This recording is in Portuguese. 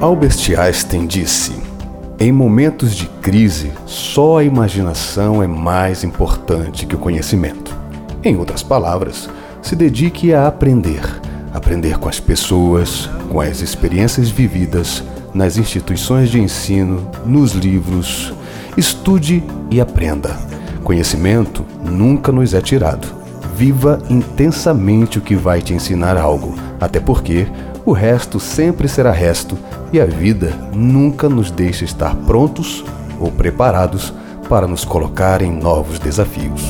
Albert Einstein disse: Em momentos de crise, só a imaginação é mais importante que o conhecimento. Em outras palavras, se dedique a aprender. Aprender com as pessoas, com as experiências vividas, nas instituições de ensino, nos livros. Estude e aprenda. Conhecimento nunca nos é tirado. Viva intensamente o que vai te ensinar algo, até porque o resto sempre será resto e a vida nunca nos deixa estar prontos ou preparados para nos colocar em novos desafios.